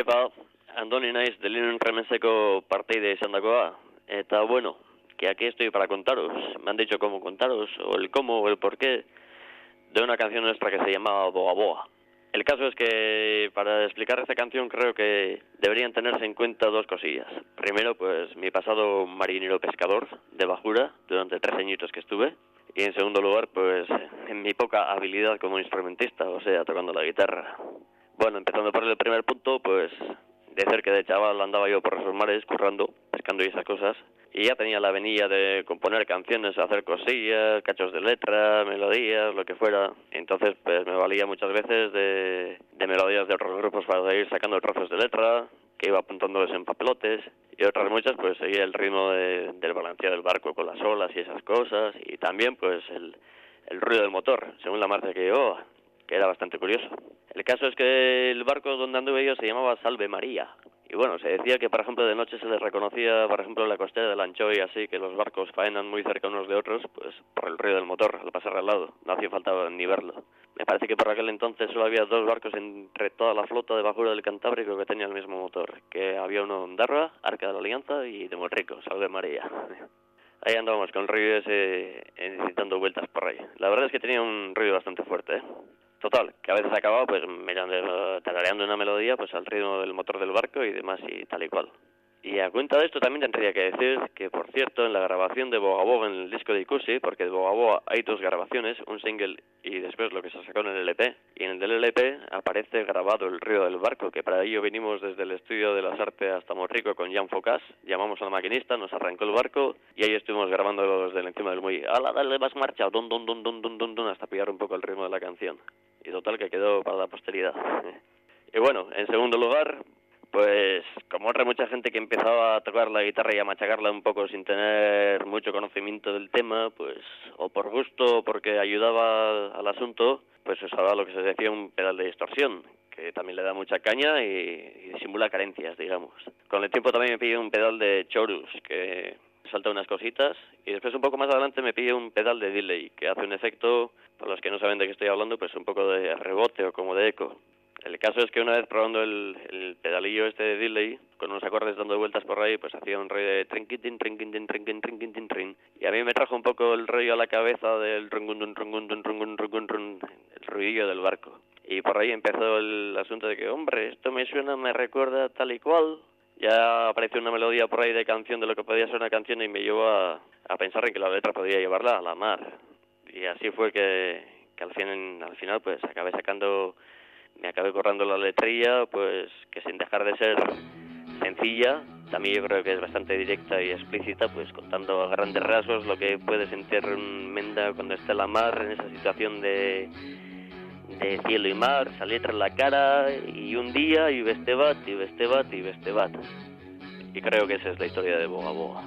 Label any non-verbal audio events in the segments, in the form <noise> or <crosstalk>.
Iepa, Andoni naiz delinen remeseko parteide izan dakoa, eta bueno, que aquí estoy para contaros, me han dicho cómo contaros, o el cómo o el por qué, de una canción nuestra que se llama Boa Boa. El caso es que para explicar esta canción creo que deberían tenerse en cuenta dos cosillas. Primero, pues mi pasado marinero pescador de Bajura, durante tres añitos que estuve. Y en segundo lugar, pues en mi poca habilidad como instrumentista, o sea, tocando la guitarra. Bueno, empezando por el primer punto, pues decir que de chaval andaba yo por esos mares currando, pescando y esas cosas, y ya tenía la venilla de componer canciones, hacer cosillas, cachos de letra, melodías, lo que fuera. Entonces, pues me valía muchas veces de, de melodías de otros grupos para ir sacando trozos de letra, que iba apuntándoles en papelotes, y otras muchas, pues seguía el ritmo de, del balanceo del barco con las olas y esas cosas, y también, pues, el, el ruido del motor, según la marcha que llevaba, que era bastante curioso. El caso es que el barco donde anduve yo se llamaba Salve María. Y bueno, se decía que, por ejemplo, de noche se les reconocía, por ejemplo, la costera del Anchoy, así que los barcos faenan muy cerca unos de otros, pues por el ruido del motor, al pasar al lado. No hacía falta ni verlo. Me parece que por aquel entonces solo había dos barcos entre toda la flota de bajura del Cantábrico que tenían el mismo motor. Que había uno en Darra, Arca de la Alianza y de Monrico, Salve María. <laughs> Ahí andábamos con el ruido ese, eh, dando vueltas por ahí. La verdad es que tenía un ruido bastante fuerte, ¿eh? Total, que a veces acababa pues tarareando una melodía pues al ritmo del motor del barco y demás y tal y cual. Y a cuenta de esto también tendría que decir que, por cierto, en la grabación de Boga en el disco de Ikusi, porque de Boga hay dos grabaciones, un single y después lo que se sacó en el LP, y en el del LP aparece grabado el río del barco, que para ello vinimos desde el estudio de las artes hasta Morrico con Jan Focas, llamamos al maquinista, nos arrancó el barco y ahí estuvimos grabando desde encima del muelle. ¡Hala, dale más marcha! Dun, dun, dun, dun, dun, dun, dun, hasta pillar un poco el ritmo de la canción. Y total que quedó para la posteridad. <laughs> y bueno, en segundo lugar, pues como otra mucha gente que empezaba a tocar la guitarra y a machacarla un poco sin tener mucho conocimiento del tema, pues o por gusto o porque ayudaba al asunto, pues usaba lo que se decía un pedal de distorsión, que también le da mucha caña y, y disimula carencias, digamos. Con el tiempo también me pillé un pedal de chorus, que salta unas cositas, y después un poco más adelante me pillé un pedal de delay, que hace un efecto, por los que no saben de qué estoy hablando, pues un poco de rebote o como de eco. El caso es que una vez probando el, el pedalillo este de delay, con unos acordes dando vueltas por ahí, pues hacía un rollo de trinquitin, trinquitin, trinquitin, trinquitin, trin. Y a mí me trajo un poco el rollo a la cabeza del rungundun, rungundun, rungundun, rungundun, el ruidillo del barco. Y por ahí empezó el asunto de que, hombre, esto me suena, me recuerda tal y cual. Ya apareció una melodía por ahí de canción de lo que podía ser una canción y me llevó a, a pensar en que la letra podía llevarla a la mar. Y así fue que, que al, fin, al final pues acabé sacando me acabé corrando la letrilla, pues que sin dejar de ser sencilla, también yo creo que es bastante directa y explícita, pues contando a grandes rasgos lo que puede sentir un menda cuando está en la mar, en esa situación de, de cielo y mar, esa letra en la cara, y un día, y vestebat, y vestebat, y vestebat. Y creo que esa es la historia de Boga Boga.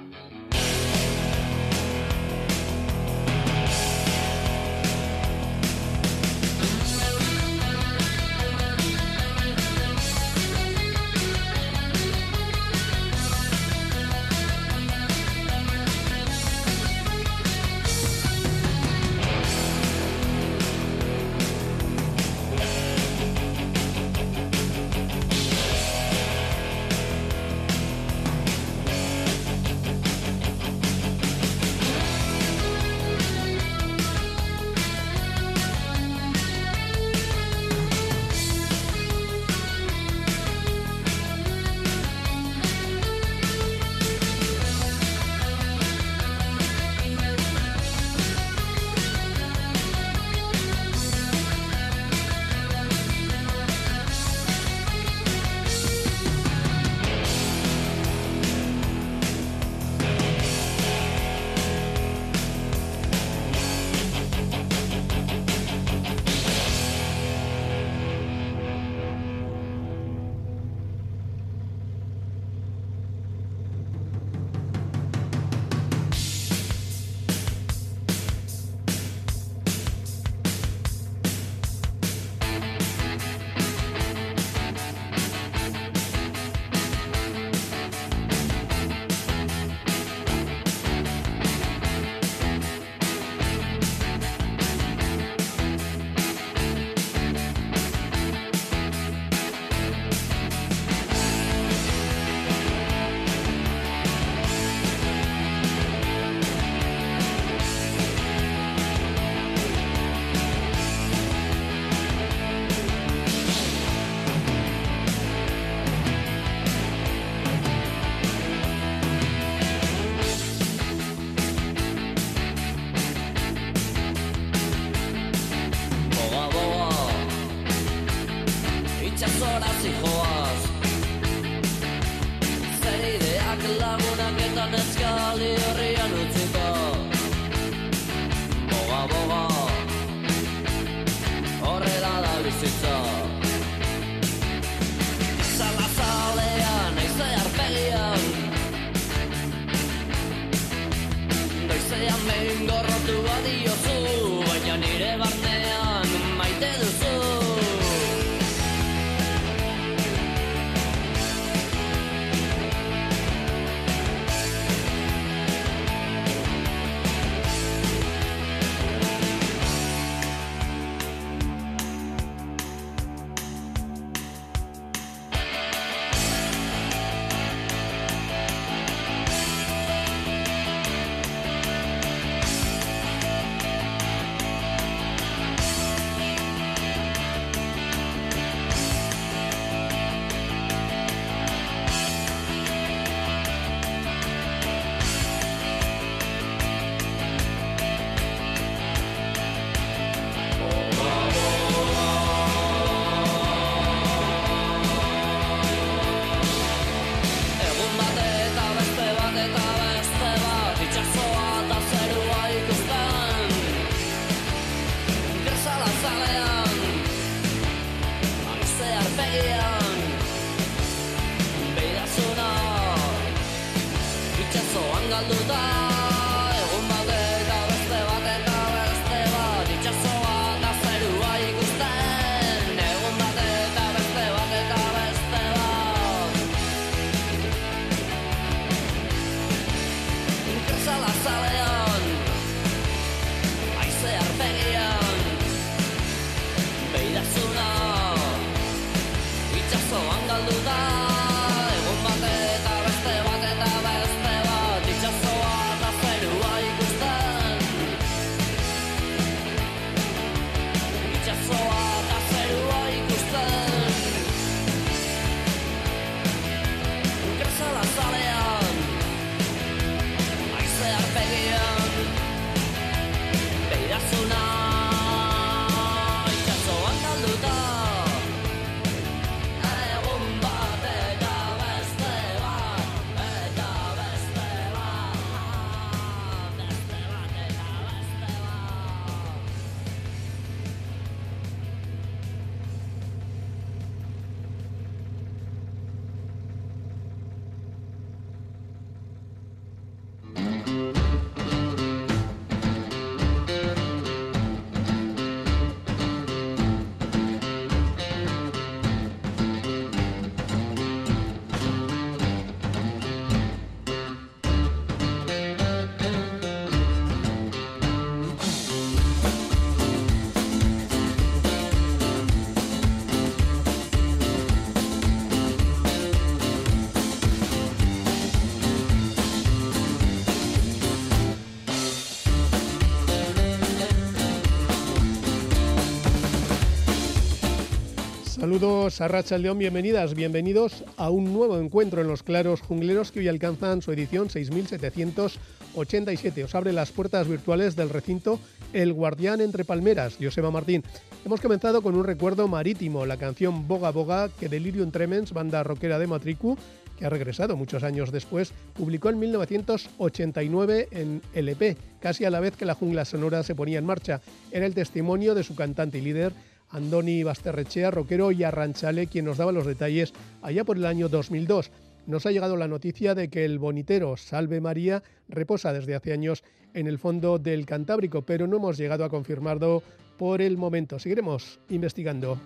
Saludos a Racha León, bienvenidas, bienvenidos a un nuevo encuentro en los claros jungleros que hoy alcanzan su edición 6787. Os abre las puertas virtuales del recinto El Guardián entre Palmeras, Joseba Martín. Hemos comenzado con un recuerdo marítimo, la canción Boga Boga que Delirium Tremens, banda rockera de Matricu, que ha regresado muchos años después, publicó en 1989 en LP, casi a la vez que la jungla sonora se ponía en marcha. Era el testimonio de su cantante y líder, Andoni Basterrechea, rockero y arranchale, quien nos daba los detalles allá por el año 2002. Nos ha llegado la noticia de que el bonitero Salve María reposa desde hace años en el fondo del Cantábrico, pero no hemos llegado a confirmarlo por el momento. Seguiremos investigando.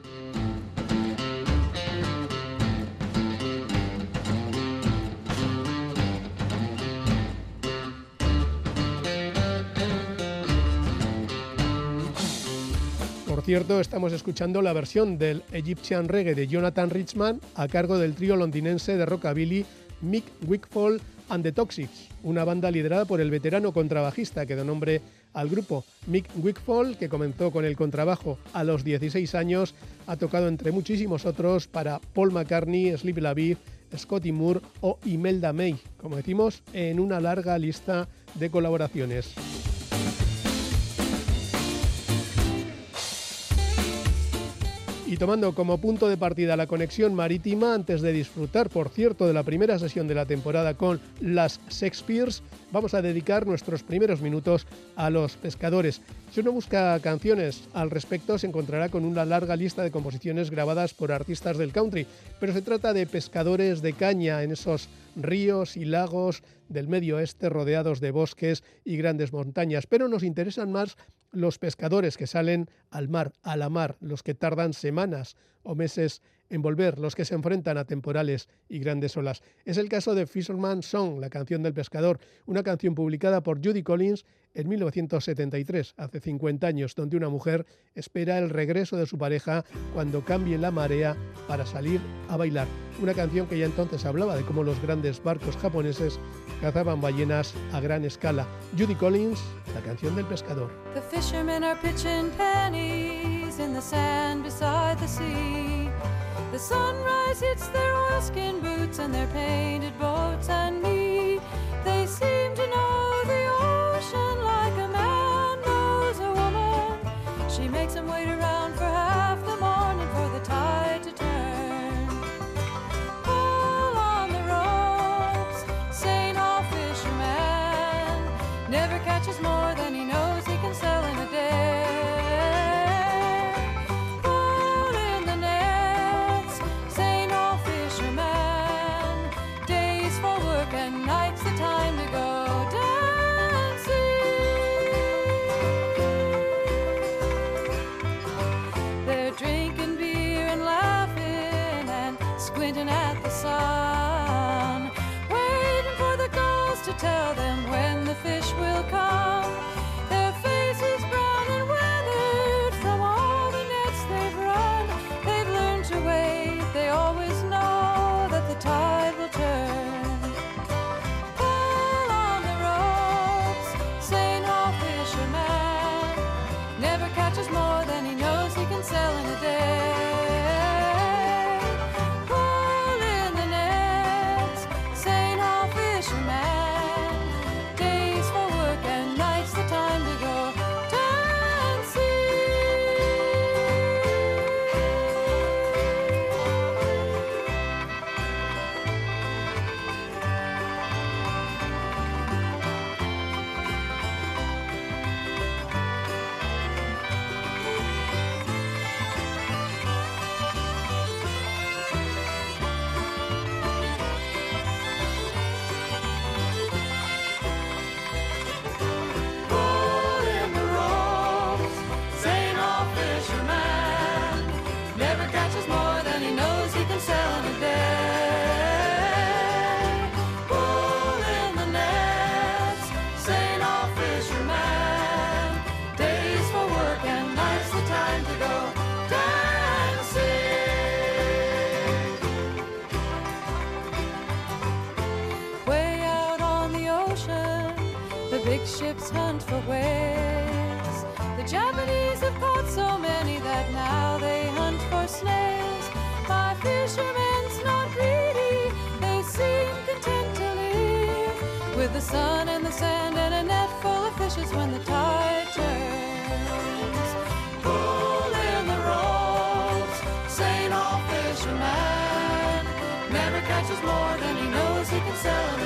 Cierto, estamos escuchando la versión del Egyptian Reggae de Jonathan Richman a cargo del trío londinense de rockabilly Mick Wickfall and the Toxics, una banda liderada por el veterano contrabajista que da nombre al grupo. Mick Wickfall, que comenzó con el contrabajo a los 16 años, ha tocado entre muchísimos otros para Paul McCartney, Sleepy LaBeouf, Scotty Moore o Imelda May, como decimos, en una larga lista de colaboraciones. Y tomando como punto de partida la conexión marítima antes de disfrutar, por cierto, de la primera sesión de la temporada con las Shakespeares, vamos a dedicar nuestros primeros minutos a los pescadores. Si uno busca canciones al respecto, se encontrará con una larga lista de composiciones grabadas por artistas del country, pero se trata de pescadores de caña en esos ríos y lagos del medio oeste rodeados de bosques y grandes montañas, pero nos interesan más los pescadores que salen al mar, a la mar, los que tardan semanas o meses en volver, los que se enfrentan a temporales y grandes olas. Es el caso de Fisherman's Song, la canción del pescador, una canción publicada por Judy Collins en 1973, hace 50 años, donde una mujer espera el regreso de su pareja cuando cambie la marea para salir a bailar. Una canción que ya entonces hablaba de cómo los grandes barcos japoneses cazaban ballenas a gran escala. Judy Collins, la canción del pescador. The fishermen are pitching pennies in the sand beside the sea. The sunrise hits their oilskin boots and their painted boats and me. They seem to know the like a man knows a woman. She makes them wait around for half the morning for the tide to turn. Pull on the ropes, St. Fisherman never catches more than he knows he can sell in a day. Pull in the nets, St. Fisherman. Days for work and nights the time to go. Tell them when the fish will come. Big ships hunt for whales. The Japanese have caught so many that now they hunt for snails. My fishermen's not greedy, they seem content to live with the sun and the sand and a net full of fishes when the tide turns. Pull in the ropes, St. Paul fisherman never catches more than he knows he can sell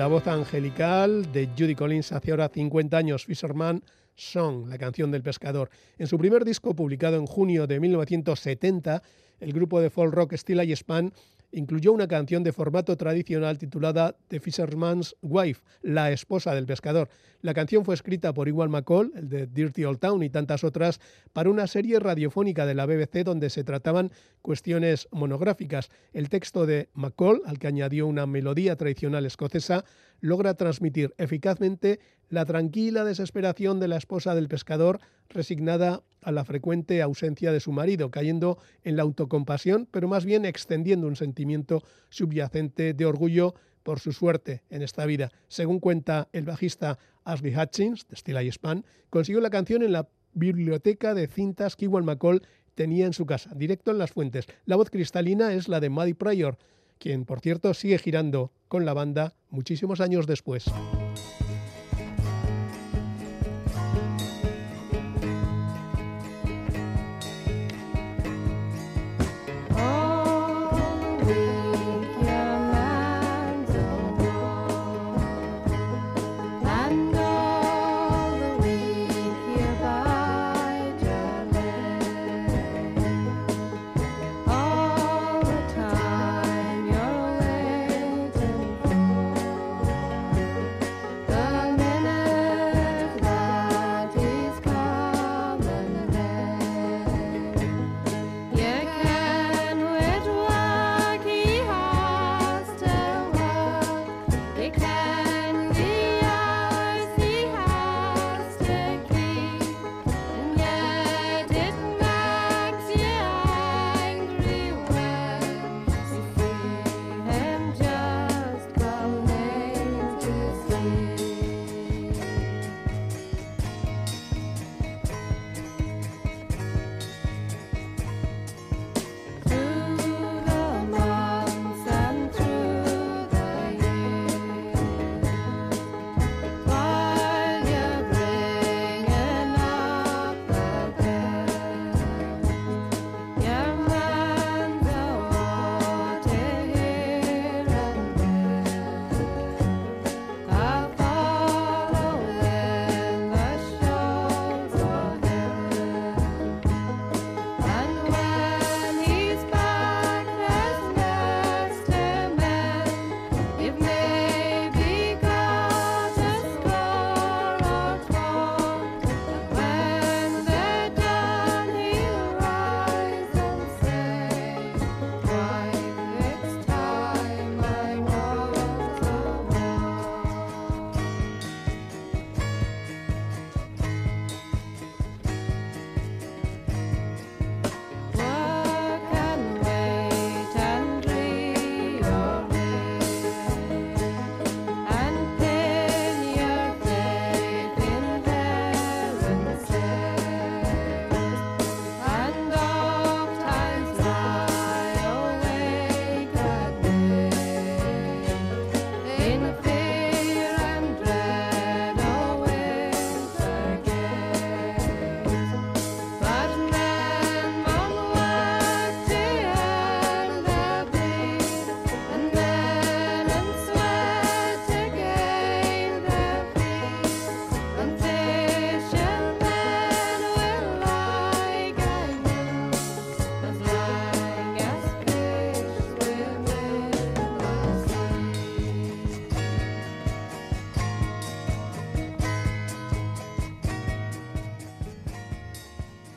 La voz angelical de Judy Collins hace ahora 50 años, Fisherman Song, la canción del pescador. En su primer disco, publicado en junio de 1970, el grupo de folk rock Stila y Span incluyó una canción de formato tradicional titulada The Fisherman's Wife, la esposa del pescador. La canción fue escrita por Iwan McCall, el de Dirty Old Town y tantas otras, para una serie radiofónica de la BBC donde se trataban cuestiones monográficas. El texto de McCall, al que añadió una melodía tradicional escocesa, logra transmitir eficazmente la tranquila desesperación de la esposa del pescador, resignada a la frecuente ausencia de su marido, cayendo en la autocompasión, pero más bien extendiendo un sentimiento subyacente de orgullo por su suerte en esta vida. Según cuenta el bajista Ashley Hutchins, de Steel Eye Span, consiguió la canción en la biblioteca de cintas que Iwan McCall tenía en su casa, directo en las fuentes. La voz cristalina es la de Maddie Pryor, quien, por cierto, sigue girando con la banda muchísimos años después.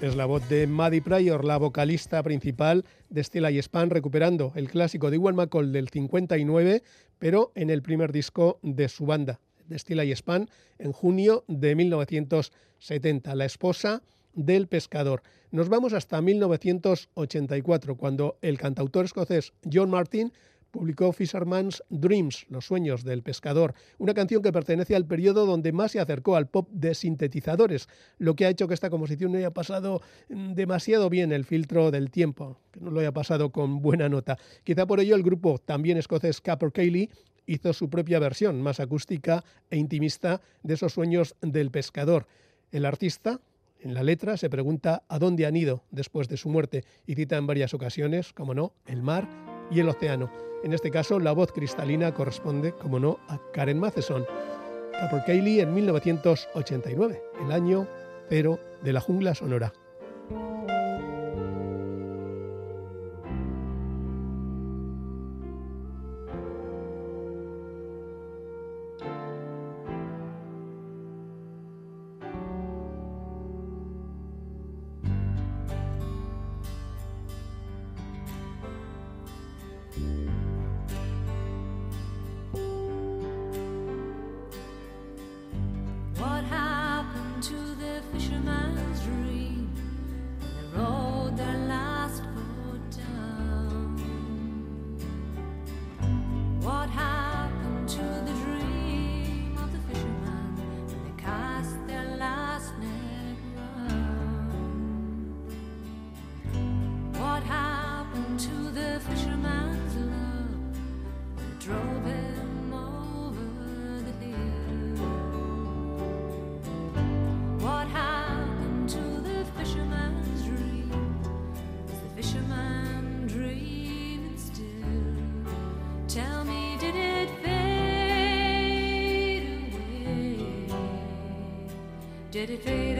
Es la voz de Maddie Pryor, la vocalista principal de Stella y Span, recuperando el clásico de Iwan McCall del 59, pero en el primer disco de su banda, de Stella y Span, en junio de 1970. La esposa del pescador. Nos vamos hasta 1984, cuando el cantautor escocés John Martin publicó Fisherman's Dreams, Los sueños del pescador, una canción que pertenece al periodo donde más se acercó al pop de sintetizadores, lo que ha hecho que esta composición no haya pasado mm, demasiado bien el filtro del tiempo, que no lo haya pasado con buena nota. Quizá por ello el grupo también escocés Capper Cayley hizo su propia versión, más acústica e intimista, de esos sueños del pescador. El artista, en la letra se pregunta a dónde han ido después de su muerte y cita en varias ocasiones, como no, el mar y el océano. En este caso, la voz cristalina corresponde, como no, a Karen Matheson. Capor Cayley en 1989, el año cero de la jungla sonora. Did it fade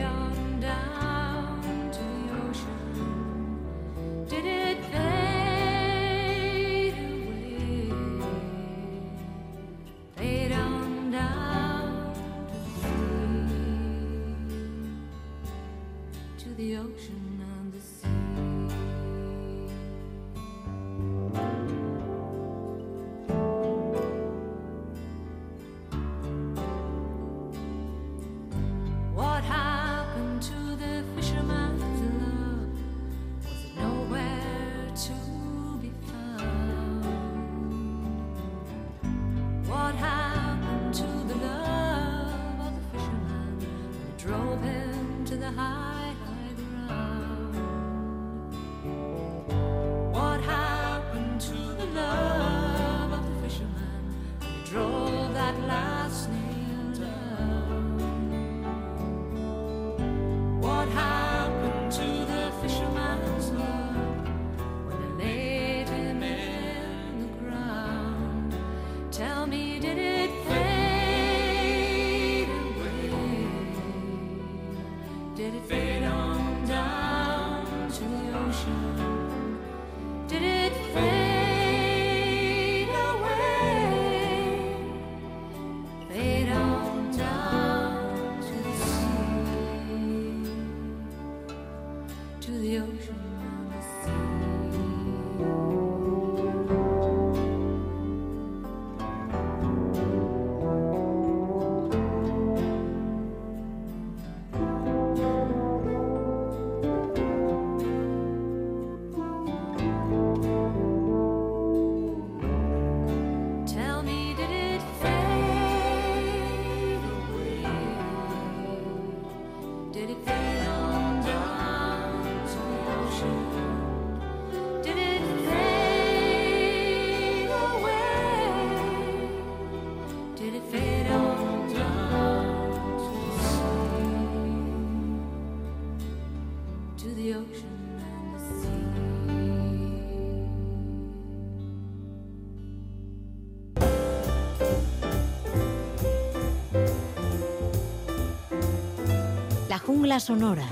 jungla sonora.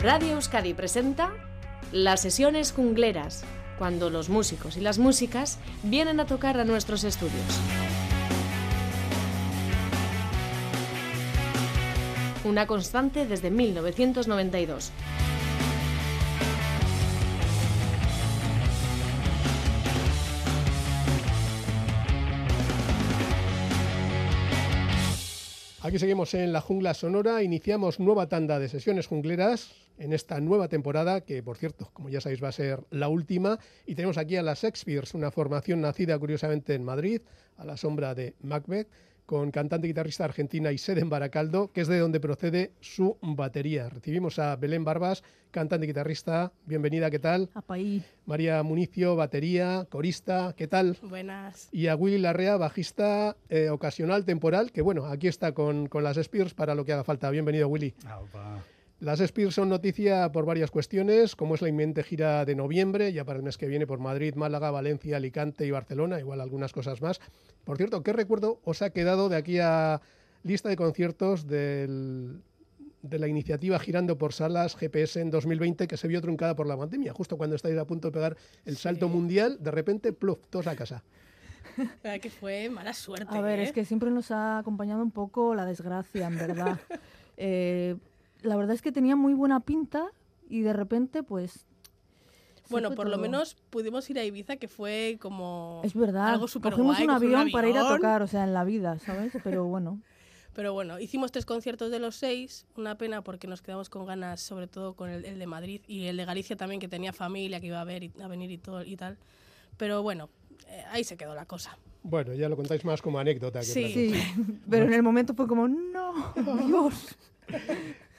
Radio Euskadi presenta Las sesiones jungleras, cuando los músicos y las músicas vienen a tocar a nuestros estudios. Una constante desde 1992. Aquí seguimos en la jungla sonora, iniciamos nueva tanda de sesiones jungleras en esta nueva temporada, que por cierto, como ya sabéis, va a ser la última, y tenemos aquí a las Shakespeares, una formación nacida curiosamente en Madrid, a la sombra de Macbeth, con cantante y guitarrista argentina y sede en Baracaldo, que es de donde procede su batería. Recibimos a Belén Barbas, cantante y guitarrista. Bienvenida, ¿qué tal? Apaí. María Municio, batería, corista, ¿qué tal? Buenas. Y a Willy Larrea, bajista eh, ocasional, temporal, que bueno, aquí está con, con las Spears para lo que haga falta. Bienvenido, Willy. Aupa. Las Spears son noticia por varias cuestiones, como es la inminente gira de noviembre, ya para el mes que viene por Madrid, Málaga, Valencia, Alicante y Barcelona, igual algunas cosas más. Por cierto, ¿qué recuerdo os ha quedado de aquí a lista de conciertos del- de la iniciativa Girando por Salas GPS en 2020 que se vio truncada por la pandemia? Justo cuando estáis a punto de pegar el salto mundial, de repente, pluf, todos a casa. verdad <laughs> que fue mala suerte. A ver, ¿eh? es que siempre nos ha acompañado un poco la desgracia, en verdad. <laughs> Eh, la verdad es que tenía muy buena pinta y de repente, pues. Bueno, por lo todo. menos pudimos ir a Ibiza, que fue como Es verdad. algo súper guay. un coger avión para ir a avión. tocar, o sea, en la vida, ¿sabes? Pero bueno. <laughs> Pero bueno, hicimos tres conciertos de los seis. Una pena porque nos quedamos con ganas, sobre todo con el, el de Madrid y el de Galicia también, que tenía familia que iba a, ver y- a venir y, todo, y tal. Pero bueno, eh, ahí se quedó la cosa. Bueno, ya lo contáis más como anécdota. Que Sí. Sí, <laughs> pero en el momento fue como, no, <laughs> Dios.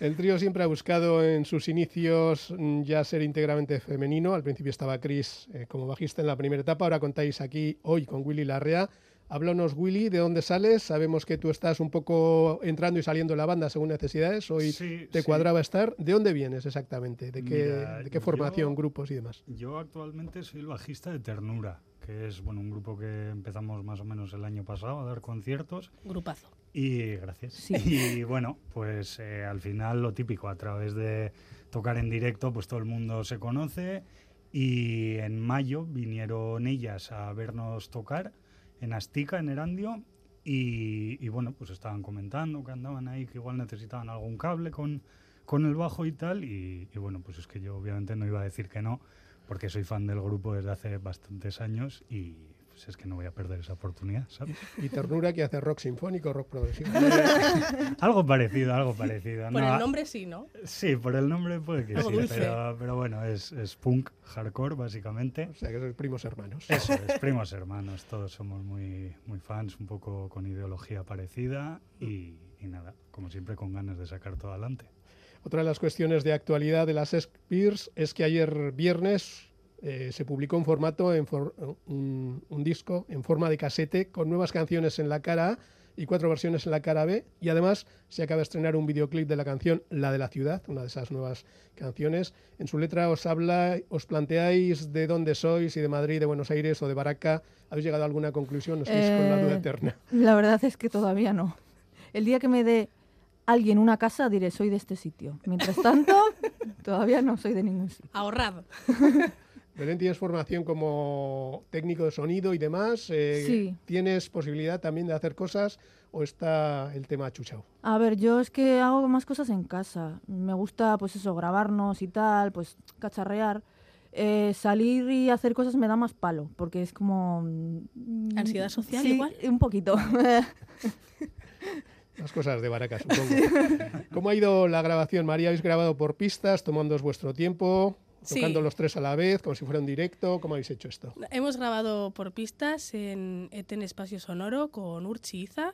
El trío siempre ha buscado en sus inicios mm, ya ser íntegramente femenino. Al principio estaba Chris eh, como bajista en la primera etapa. Ahora contáis aquí hoy con Willy Larrea. Háblanos, Willy, de dónde sales. Sabemos que tú estás un poco entrando y saliendo de la banda según necesidades. Hoy Sí, te sí. cuadraba estar. ¿De dónde vienes exactamente? ¿De qué, Mira, de qué formación, yo- grupos y demás? Yo actualmente soy el bajista de Ternura, que es bueno un grupo que empezamos más o menos el año pasado a dar conciertos. Grupazo. Y gracias. Sí. <laughs> Y bueno, pues eh, al final lo típico, a través de tocar en directo, pues todo el mundo se conoce. Y en mayo vinieron ellas a vernos tocar en Astica, en Erandio. Y, y bueno, pues estaban comentando que andaban ahí, que igual necesitaban algún cable con, con el bajo y tal. Y, y bueno, pues es que yo obviamente no iba a decir que no, porque soy fan del grupo desde hace bastantes años y pues es que no voy a perder esa oportunidad, ¿sabes? Y Ternura, que hace rock sinfónico, rock progresivo. <laughs> Algo parecido, algo parecido. Por No, el nombre sí, ¿no? Sí, por el nombre puede que Algo sí, dulce. pero, pero bueno, es, es punk, hardcore, básicamente. o sea, que sois primos hermanos. Eso es, primos hermanos, todos somos muy, muy fans, un poco con ideología parecida y, y nada, como siempre con ganas de sacar todo adelante. Otra de las cuestiones de actualidad de las Spears es que ayer viernes eh, se publicó un formato, en for- un, un disco en forma de casete con nuevas canciones en la cara A y cuatro versiones en la cara B. Y además se acaba de estrenar un videoclip de la canción La de la Ciudad, una de esas nuevas canciones. En su letra os habla, os planteáis de dónde sois, si de Madrid, de Buenos Aires o de Baraca. ¿Habéis llegado a alguna conclusión? ¿Os con la duda Eh, eterna? La verdad es que todavía no. El día que me dé alguien una casa, diré, soy de este sitio. Mientras tanto, <laughs> todavía no soy de ningún sitio. Ahorrad. <laughs> Belén, tienes formación como técnico de sonido y demás. eh, Sí. ¿Tienes posibilidad también de hacer cosas o está el tema chuchao? A ver, yo es que hago más cosas en casa. Me gusta, pues eso, grabarnos y tal, pues cacharrear. Eh, salir y hacer cosas me da más palo, porque es como... mm, ¿Ansiedad social sí, igual? un poquito. <laughs> Las cosas de Baracas, <laughs> supongo. ¿Cómo ha ido la grabación, María? ¿Habéis grabado por pistas, tomándoos vuestro tiempo, Sí. tocando los tres a la vez, como si fuera un directo? ¿Cómo habéis hecho esto? Hemos grabado por pistas en Eten Espacio Sonoro con Urchi Iza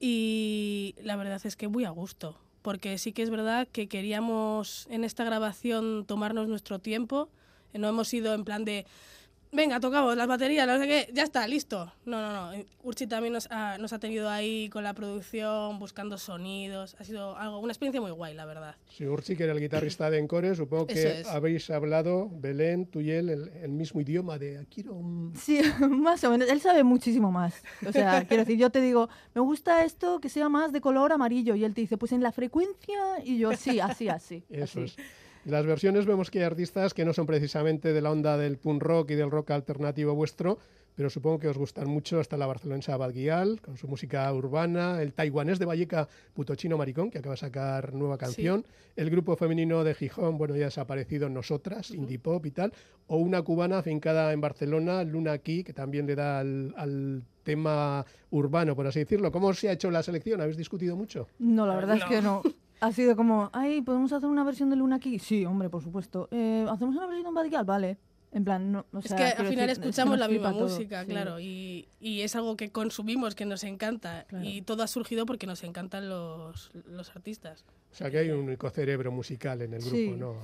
y la verdad es que muy a gusto, porque sí que es verdad que queríamos en esta grabación tomarnos nuestro tiempo, no hemos ido en plan de, venga, tocamos las baterías, no sé qué, ya está, listo. No, no, no, Urchi también nos ha, nos ha tenido ahí con la producción, buscando sonidos, ha sido algo, una experiencia muy guay, la verdad. Si Urchi, que era el guitarrista de Encore, supongo que es. habéis hablado, Belén, tú y él, el, el mismo idioma de un... sí, <laughs> más o menos. Él sabe muchísimo más. O sea, <laughs> quiero decir, yo te digo, me gusta esto que sea más de color amarillo. Y él te dice, pues en la frecuencia. Y yo, sí, así, así. Eso así. es. Las versiones vemos que hay artistas que no son precisamente de la onda del punk rock y del rock alternativo vuestro, pero supongo que os gustan mucho hasta la barcelonesa Badguial, con su música urbana, el taiwanés de Valleca, Putochino Maricón, que acaba de sacar nueva canción, el grupo femenino de Gijón, bueno, ya ha desaparecido Nosotras, indie pop y tal, o una cubana afincada en Barcelona, Luna Aquí, que también le da al, al tema urbano, por así decirlo. ¿Cómo se ha hecho la selección? ¿Habéis discutido mucho? No, la verdad es que no. <laughs> Ha sido como, ay, ¿podemos hacer una versión de Luna aquí? Sí, hombre, por supuesto. Eh, ¿Hacemos una versión de Badical? Vale. En plan, no, o Es que al final decir, es que escuchamos la misma todo, música, sí. claro, y, y es algo que consumimos, que nos encanta. Claro. Y todo ha surgido porque nos encantan los, los artistas. O sea, que hay un único cerebro musical en el grupo, Sí, ¿no?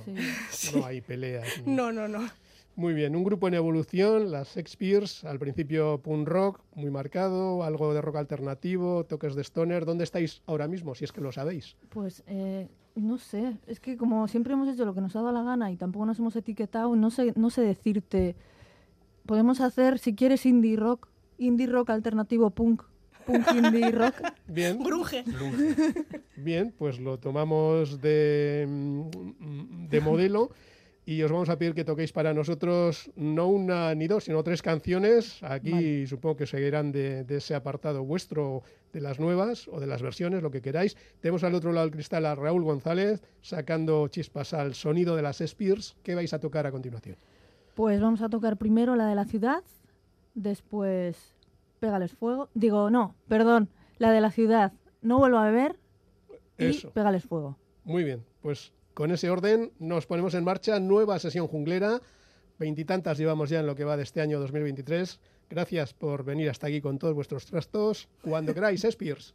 sí. No hay peleas. ni- <laughs> No, no, no. Muy bien, un grupo en evolución, las Shakespeares, al principio punk rock, muy marcado, algo de rock alternativo, toques de stoner. ¿Dónde estáis ahora mismo, si es que lo sabéis? Pues eh, no sé, es que como siempre hemos hecho lo que nos ha dado la gana y tampoco nos hemos etiquetado, no sé, no sé decirte. Podemos hacer, si quieres, indie rock, indie rock alternativo punk, punk indie rock. <laughs> Bien, Grunge. bien, pues lo tomamos de, mm, de modelo y os vamos a pedir que toquéis para nosotros no una ni dos, sino tres canciones. Aquí Vale. supongo que seguirán de, de ese apartado vuestro, de las nuevas o de las versiones, lo que queráis. Tenemos al otro lado del cristal a Raúl González sacando chispas al sonido de las Spears. ¿Qué vais a tocar a continuación? Pues vamos a tocar primero la de la ciudad, después Pégales fuego. Digo, no, perdón, la de la ciudad, no vuelvo a beber y Eso. Pégales fuego. Muy bien, pues con ese orden nos ponemos en marcha. Nueva sesión junglera. Veintitantas llevamos ya en lo que va de este año 2023. Gracias por venir hasta aquí con todos vuestros trastos. Cuando queráis, Spears.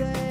Dos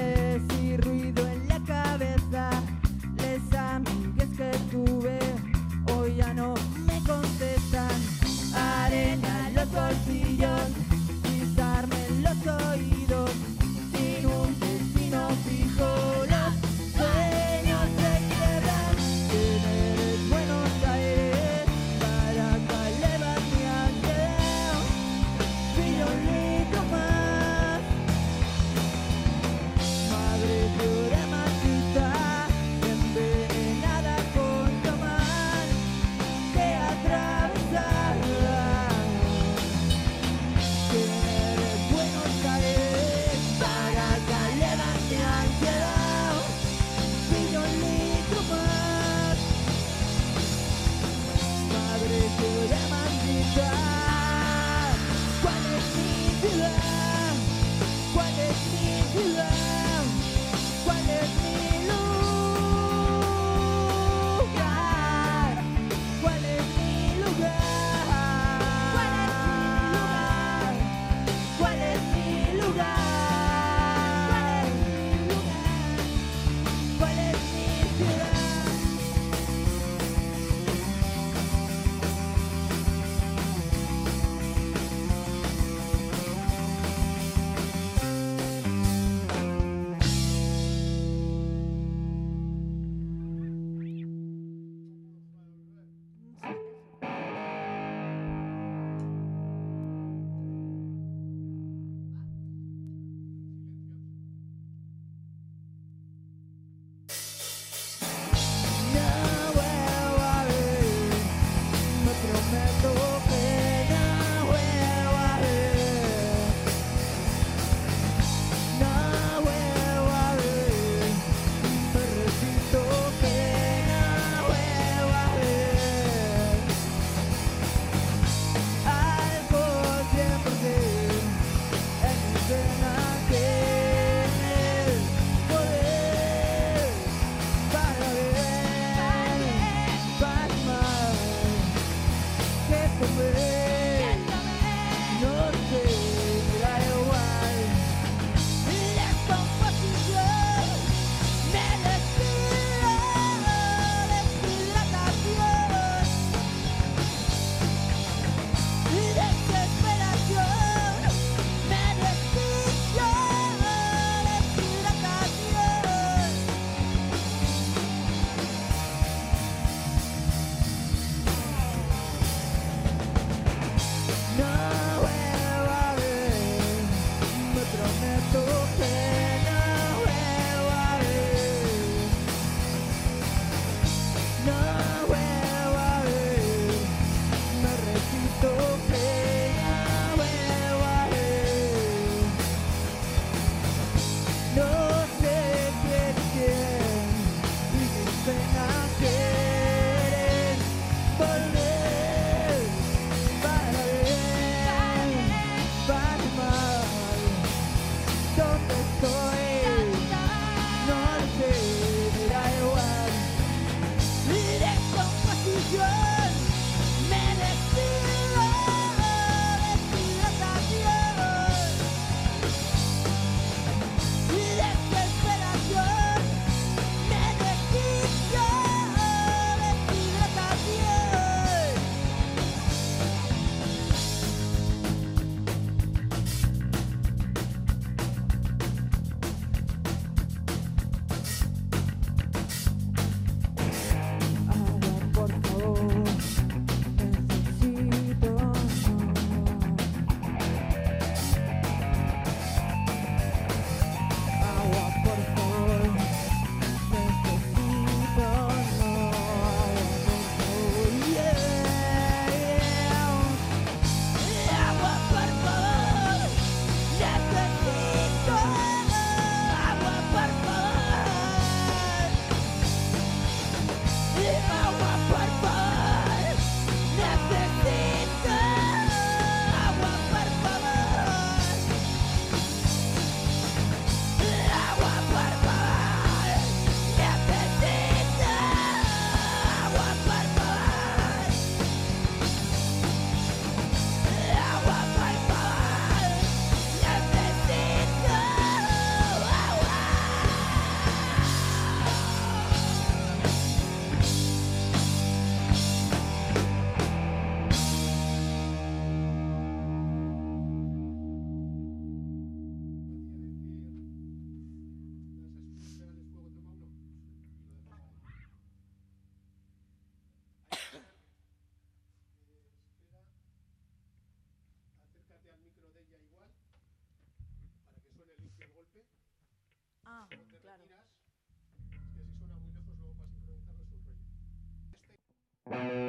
Este- <laughs> Desde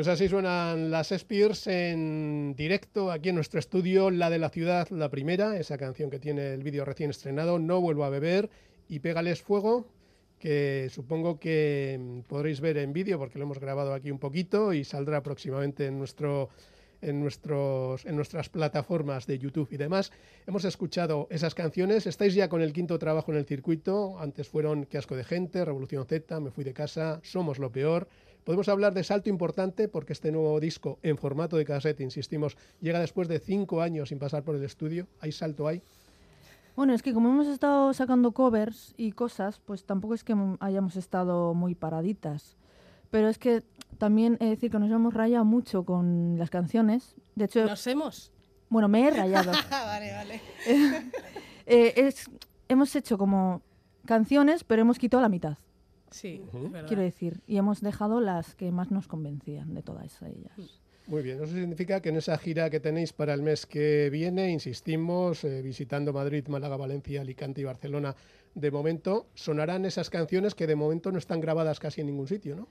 Pues así suenan las Spears en directo aquí en nuestro estudio, la de la ciudad, la primera, esa canción que tiene el vídeo recién estrenado, No vuelvo a beber y Pégales fuego, que supongo que podréis ver en vídeo porque lo hemos grabado aquí un poquito y saldrá próximamente en nuestro en, nuestros, en nuestras plataformas de YouTube y demás. Hemos escuchado esas canciones. Estáis ya con el quinto trabajo en el circuito. Antes fueron Qué asco de gente, Revolución Z, Me fui de casa, Somos lo peor. Podemos hablar de salto importante porque este nuevo disco en formato de cassette, insistimos, llega después de cinco años sin pasar por el estudio. ¿Hay salto ahí? Bueno, es que como hemos estado sacando covers y cosas, pues tampoco es que hayamos estado muy paraditas. Pero es que también he de decir que nos hemos rayado mucho con las canciones. De hecho, Nos hemos. bueno, me he rayado. <laughs> vale, vale. <laughs> Eh, es- hemos hecho como canciones, pero hemos quitado la mitad, Sí, quiero decir. Y hemos dejado las que más nos convencían de todas ellas. Muy bien, eso significa que en esa gira que tenéis para el mes que viene, insistimos, eh, visitando Madrid, Málaga, Valencia, Alicante y Barcelona, de momento sonarán esas canciones que de momento no están grabadas casi en ningún sitio, ¿no?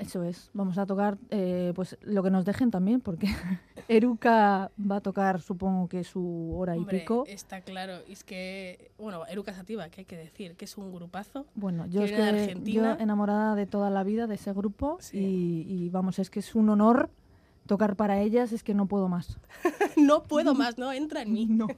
Eso es. Vamos a tocar eh, pues lo que nos dejen también, porque <laughs> Eruca va a tocar, supongo que su hora y pico. está claro. Y es que, bueno, Eruca Sativa, que hay que decir, que es un grupazo. Bueno, yo es que yo enamorada de toda la vida de ese grupo Sí. y, y vamos, es que es un honor tocar para ellas, es que no puedo más. <laughs> no puedo <laughs> más, no entra en mí. No.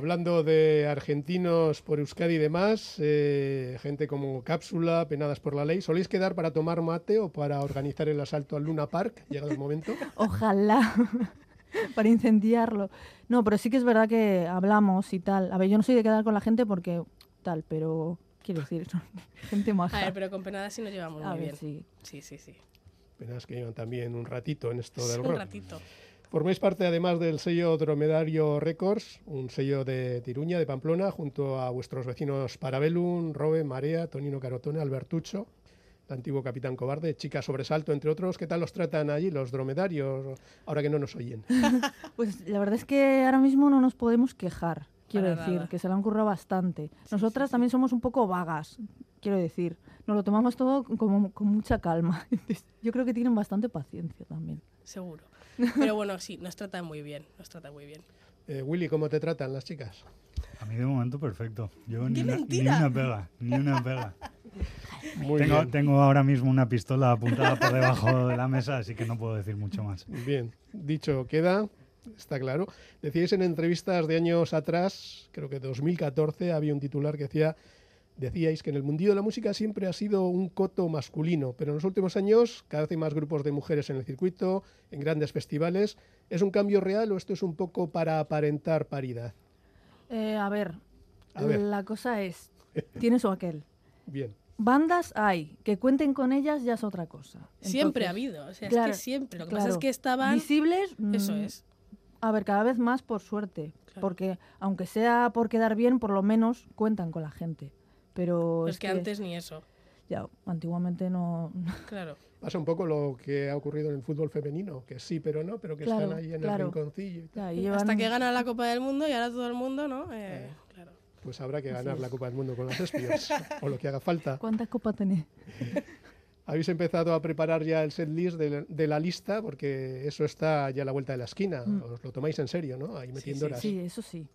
Hablando de argentinos por Euskadi y demás, eh, gente como Cápsula, Penadas por la Ley, ¿soléis quedar para tomar mate o para organizar el asalto al Luna Park, llegado el momento? <laughs> Ojalá <laughs> para incendiarlo. No, pero sí que es verdad que hablamos y tal. A ver, yo no soy de quedar con la gente porque tal, pero quiero decir, son <laughs> gente maja. A ver, pero con Penadas sí nos llevamos A muy ver, bien. sí. Sí, sí, sí. Penas que llevan también un ratito en esto del un rock. ratito. Formáis parte además del sello Dromedario Records, un sello de Tiruña, de Pamplona, junto a vuestros vecinos Parabellum, Robe, Marea, Tonino Carotone, Albertucho, el antiguo Capitán Cobarde, Chica Sobresalto, entre otros. ¿Qué tal los tratan allí los dromedarios, ahora que no nos oyen? <laughs> Pues la verdad es que ahora mismo no nos podemos quejar, quiero Para decir, nada. que se lo han currado bastante. Nosotras también somos un poco vagas, quiero decir. Nos lo tomamos todo como, con mucha calma. <laughs> Yo creo que tienen bastante paciencia también. Seguro. <laughs> Pero bueno, sí, nos tratan muy bien. Nos tratan muy bien. Eh, Willy, ¿cómo te tratan las chicas? A mí de momento perfecto. Yo ni ¡Qué una, ni una pega, ni una pega. <laughs> Muy Tengo, bien. tengo ahora mismo una pistola apuntada por debajo de la mesa, así que no puedo decir mucho más. Bien, dicho queda, está claro. Decíais en entrevistas de años atrás, creo que 2014, había un titular que decía, decíais que en el mundillo de la música siempre ha sido un coto masculino, pero en los últimos años cada vez hay más grupos de mujeres en el circuito, en grandes festivales. ¿Es un cambio real o esto es un poco para aparentar paridad? Eh, a ver, A ver. la cosa es, tienes o aquel. Bien, Bandas hay, que cuenten con ellas ya es otra cosa. siempre ha habido. O sea, claro, es que siempre. Lo que pasa es que estaban. Visibles, Eso mm, es. A ver, cada vez más por suerte. Claro. Porque aunque sea por quedar bien, por lo menos cuentan con la gente. Pero Pero es es que antes ni eso. ya antiguamente no. Claro. pasa un poco lo que ha ocurrido en el fútbol femenino, que sí, pero no, pero que Claro, están ahí en claro. el rinconcillo. y tal. ya, y llevan- Hasta que gana la Copa del Mundo y ahora todo el mundo, ¿no? Eh, claro. Pues habrá que ganar la Copa del Mundo con las Spears, <laughs> o lo que haga falta. ¿Cuántas copas tenés? <laughs> ¿Habéis empezado a preparar ya el set list de, la- de la lista? Porque eso está ya a la vuelta de la esquina. Mm. Os lo tomáis en serio, ¿no? Ahí metiendo sí, horas. Sí, eso sí.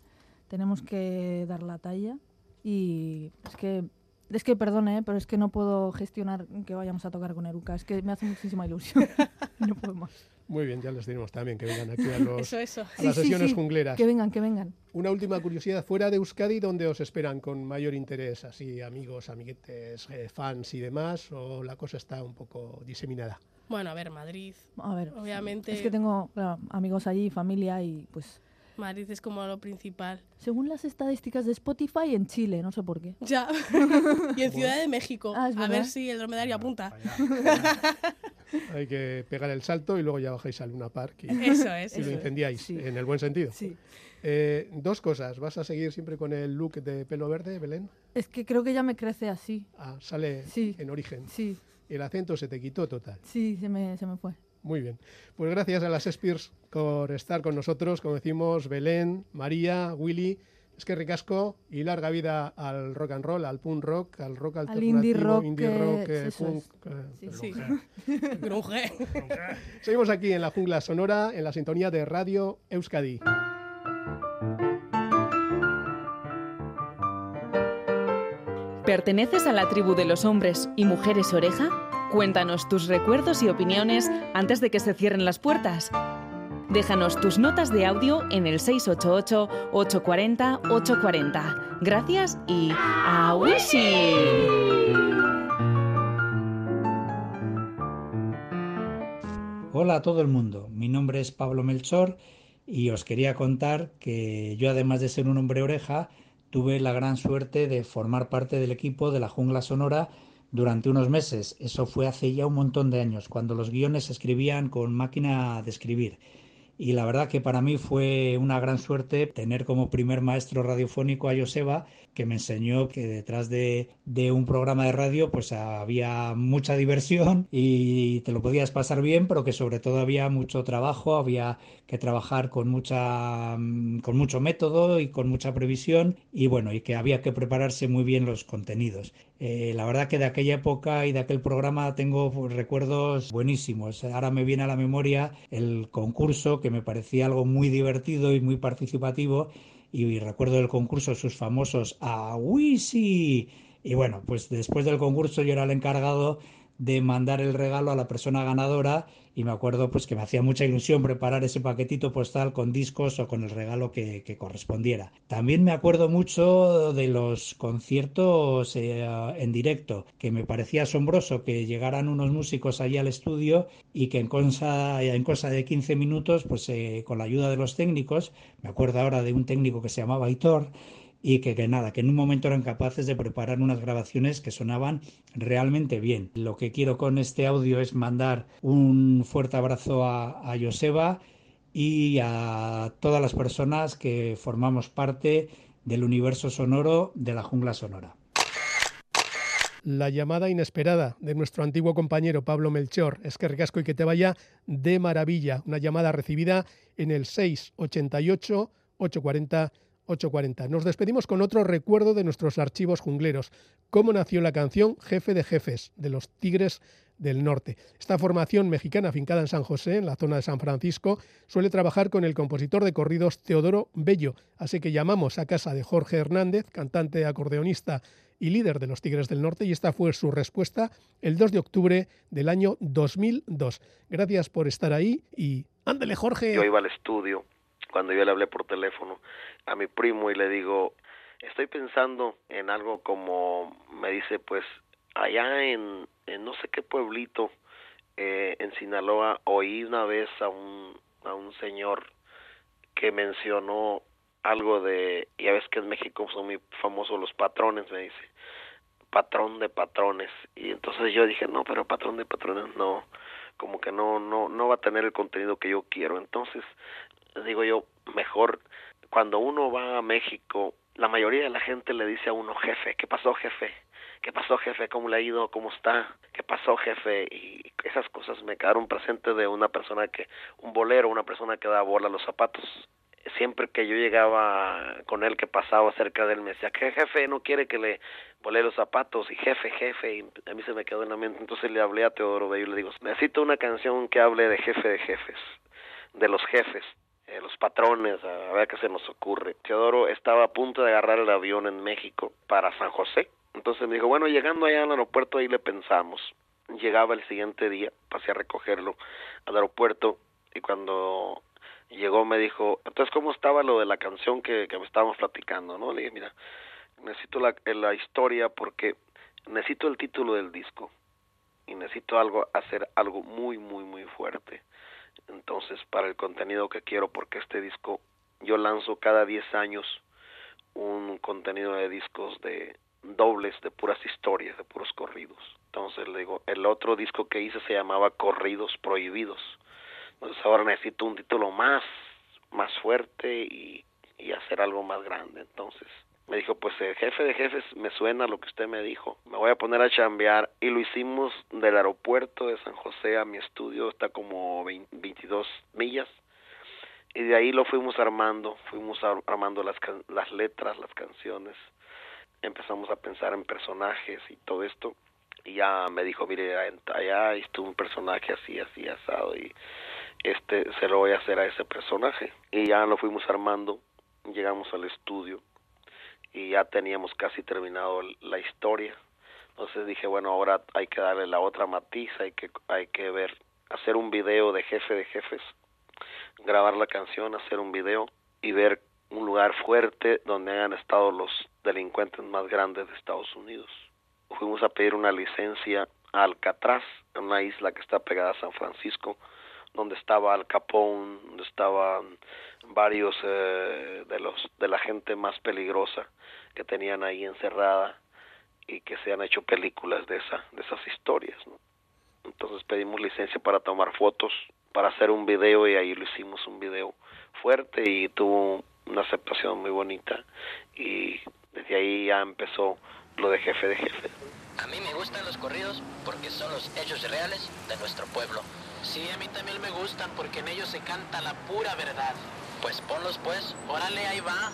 Tenemos que dar la talla. Y es que. Es que, perdone, ¿eh? pero es que no puedo gestionar que vayamos a tocar con Eruca. Es que me hace muchísima ilusión. <laughs> no puedo más. Muy bien, ya les diremos también que vengan aquí a, los- Eso, eso. a las sí, sesiones sí. jungleras. Que vengan, que vengan. Una última curiosidad. Fuera de Euskadi, ¿dónde os esperan con mayor interés? Así, amigos, amiguetes, eh, fans y demás. ¿O la cosa está un poco diseminada? Bueno, a ver, Madrid. A ver, Obviamente, es que tengo claro, amigos allí, familia y pues Madrid es como lo principal. según las estadísticas de Spotify en Chile, no sé por qué. Ya. <laughs> y en Ciudad de México. Ah, a ver si el dromedario apunta. <laughs> Hay que pegar el salto y luego ya bajáis al Luna Park y, Eso es. y lo eso Sí. en el buen sentido. Sí. Eh, dos cosas. ¿Vas a seguir siempre con el look de pelo verde, Belén? Es que creo que ya me crece así. Ah, sale Sí. en origen. Sí, El acento se te quitó total. sí, se me, se me fue. Muy bien. Pues gracias a las Spears por estar con nosotros. Como decimos, Belén, María, Willy. Es que ricasco y larga vida al rock and roll, al punk rock, al rock Al alternativo, indie rock, indie rock, eh, eso punk. es. eh, Sí, Sí. <laughs> Grunge. Seguimos aquí en la jungla sonora, en la sintonía de Radio Euskadi. ¿Perteneces a la tribu de los hombres y mujeres oreja? Cuéntanos tus recuerdos y opiniones antes de que se cierren las puertas. Déjanos tus notas de audio en el 688-840-840. Gracias y ¡a Hola a todo el mundo, mi nombre es Pablo Melchor y os quería contar que yo además de ser un hombre oreja, tuve la gran suerte de formar parte del equipo de la Jungla Sonora durante unos meses. Eso fue hace ya un montón de años, cuando los guiones se escribían con máquina de escribir. Y la verdad que para mí fue una gran suerte tener como primer maestro radiofónico a Joseba, que me enseñó que detrás de, un programa de radio pues había mucha diversión y te lo podías pasar bien, pero que sobre todo había mucho trabajo, había que trabajar con mucha mm, con mucho método y con mucha previsión y bueno, y que había que prepararse muy bien los contenidos. Eh, la verdad que de aquella época y de aquel programa tengo pues, recuerdos buenísimos. Ahora me viene a la memoria el concurso que me parecía algo muy divertido y muy participativo y recuerdo el concurso sus famosos a Wisi y bueno, pues después del concurso yo era el encargado de mandar el regalo a la persona ganadora y me acuerdo pues que me hacía mucha ilusión preparar ese paquetito postal con discos o con el regalo que, que correspondiera. También me acuerdo mucho de los conciertos eh, en directo, que me parecía asombroso que llegaran unos músicos allí al estudio y que en cosa, en cosa de 15 minutos, pues eh, con la ayuda de los técnicos, me acuerdo ahora de un técnico que se llamaba Aitor, y que, que, nada, que en un momento eran capaces de preparar unas grabaciones que sonaban realmente bien. Lo que quiero con este audio es mandar un fuerte abrazo a, a Joseba y a todas las personas que formamos parte del universo sonoro de la jungla sonora. La llamada inesperada de nuestro antiguo compañero Pablo Melchor. Es que recasco y que te vaya de maravilla. Una llamada recibida en el 688 840 840. Nos despedimos con otro recuerdo de nuestros archivos jungleros. Cómo nació la canción Jefe de Jefes de los Tigres del Norte. Esta formación mexicana afincada en San José, en la zona de San Francisco, suele trabajar con el compositor de corridos Teodoro Bello. Así que llamamos a casa de Jorge Hernández, cantante, acordeonista y líder de los Tigres del Norte, y esta fue su respuesta el 2 de octubre del año 2002. Gracias por estar ahí y ándele, Jorge. Yo iba al estudio cuando yo le hablé por teléfono a mi primo y le digo, estoy pensando en algo como, me dice, pues allá en, en no sé qué pueblito eh, en Sinaloa oí una vez a un, a un señor que mencionó algo de, ya ves que en México son muy famosos los patrones, me dice, patrón de patrones. Y entonces yo dije, no, pero patrón de patrones no, como que no, no, no va a tener el contenido que yo quiero. Entonces, digo yo, mejor cuando uno va a México, la mayoría de la gente le dice a uno, jefe, ¿qué pasó, jefe? ¿Qué pasó, jefe? ¿Cómo le ha ido? ¿Cómo está? ¿Qué pasó, jefe? Y esas cosas me quedaron presentes de una persona que, un bolero, una persona que da bola a los zapatos. Siempre que yo llegaba con él, que pasaba cerca de él, me decía, que jefe no quiere que le volé los zapatos? Y jefe, jefe, y a mí se me quedó en la mente. Entonces le hablé a Teodoro Bello y le digo, necesito una canción que hable de jefe de jefes, de los jefes, eh, los patrones, a ver qué se nos ocurre. Teodoro estaba a punto de agarrar el avión en México para San José. Entonces me dijo, bueno, llegando allá al aeropuerto ahí le pensamos. Llegaba el siguiente día, pasé a recogerlo al aeropuerto y cuando llegó me dijo, entonces cómo estaba lo de la canción que, que estábamos platicando, ¿no? Le dije, mira, necesito la, la historia porque necesito el título del disco y necesito algo, hacer algo muy, muy, muy fuerte. Entonces, para el contenido que quiero, porque este disco, yo lanzo cada 10 años un contenido de discos de dobles, de puras historias, de puros corridos. Entonces, le digo, el otro disco que hice se llamaba Corridos Prohibidos. Entonces, ahora necesito un título más, más fuerte y, y hacer algo más grande. Entonces, me dijo, pues el jefe de jefes me suena lo que usted me dijo. Me voy a poner a chambear y lo hicimos del aeropuerto de San José a mi estudio, está como 20, 22 millas. y de ahí lo fuimos armando, fuimos ar- armando las, las letras, las canciones, empezamos a pensar en personajes y todo esto, y ya me dijo, mire, allá estuvo un personaje así, así, asado, y este se lo voy a hacer a ese personaje, y ya lo fuimos armando, llegamos al estudio, y ya teníamos casi terminado la historia, entonces dije, bueno, ahora hay que darle la otra matiz, hay que, hay que ver, hacer un video de jefe de jefes, grabar la canción, hacer un video y ver un lugar fuerte donde hayan estado los delincuentes más grandes de Estados Unidos. Fuimos a pedir una licencia a Alcatraz, una isla que está pegada a San Francisco, donde estaba Al Capone, donde estaban varios eh, de los de la gente más peligrosa que tenían ahí encerrada y que se han hecho películas de esa de esas historias. Entonces pedimos licencia para tomar fotos, para hacer un video y ahí lo hicimos un video fuerte y tuvo una aceptación muy bonita y desde ahí ya empezó lo de jefe de jefe. A mí me gustan los corridos porque son los hechos reales de nuestro pueblo. Sí, a mí también me gustan porque en ellos se canta la pura verdad. Pues ponlos pues, órale, ahí va.